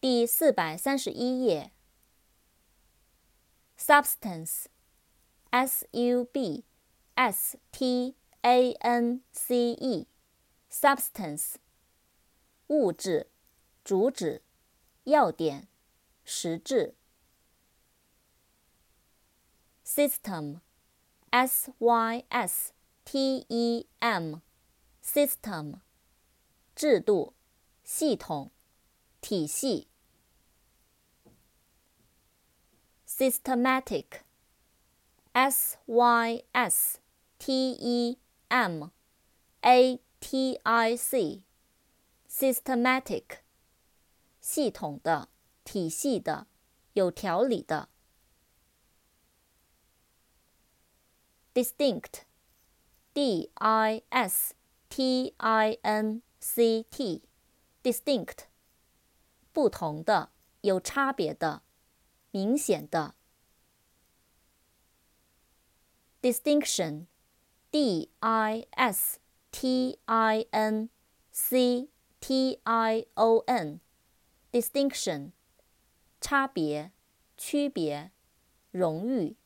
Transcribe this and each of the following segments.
第四百三十一页。substance，s u b s t a n c e，substance，物质、主旨、要点、实质。system，s y s t e m，system，制度、系统、体系。systematic, s y s t e m a t i c, systematic, 系统的、体系的、有条理的。distinct, d i s t i n c t, distinct, 不同的、有差别的。明显的。distinction，d i s t i n c t i o n，distinction，差别、区别、荣誉。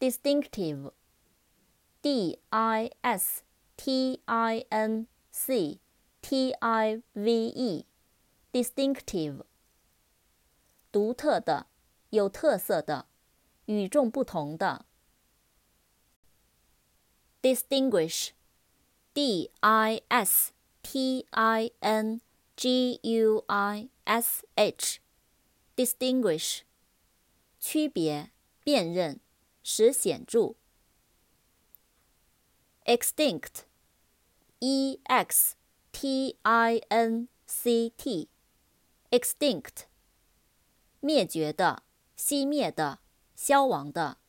distinctive，d i s t i n c t i v e。distinctive，独特的、有特色的、与众不同的。distinguish，d i s t i n g u i s h，distinguish，区别、辨认、使显着。extinct，e x T i n c t。extinct，灭绝的、熄灭的、消亡的。